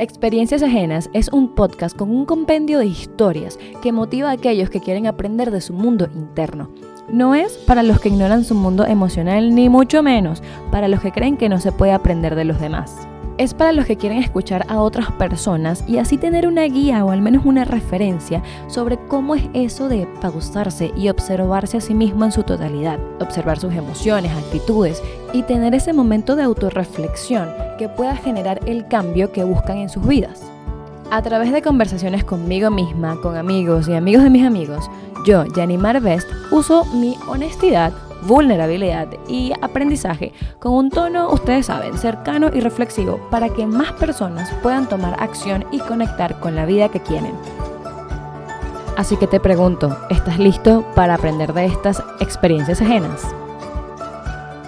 Experiencias Ajenas es un podcast con un compendio de historias que motiva a aquellos que quieren aprender de su mundo interno. No es para los que ignoran su mundo emocional, ni mucho menos para los que creen que no se puede aprender de los demás es para los que quieren escuchar a otras personas y así tener una guía o al menos una referencia sobre cómo es eso de pausarse y observarse a sí mismo en su totalidad, observar sus emociones, actitudes y tener ese momento de autorreflexión que pueda generar el cambio que buscan en sus vidas. A través de conversaciones conmigo misma, con amigos y amigos de mis amigos, yo, Janimar Best, uso mi honestidad vulnerabilidad y aprendizaje con un tono, ustedes saben, cercano y reflexivo para que más personas puedan tomar acción y conectar con la vida que quieren. Así que te pregunto, ¿estás listo para aprender de estas experiencias ajenas?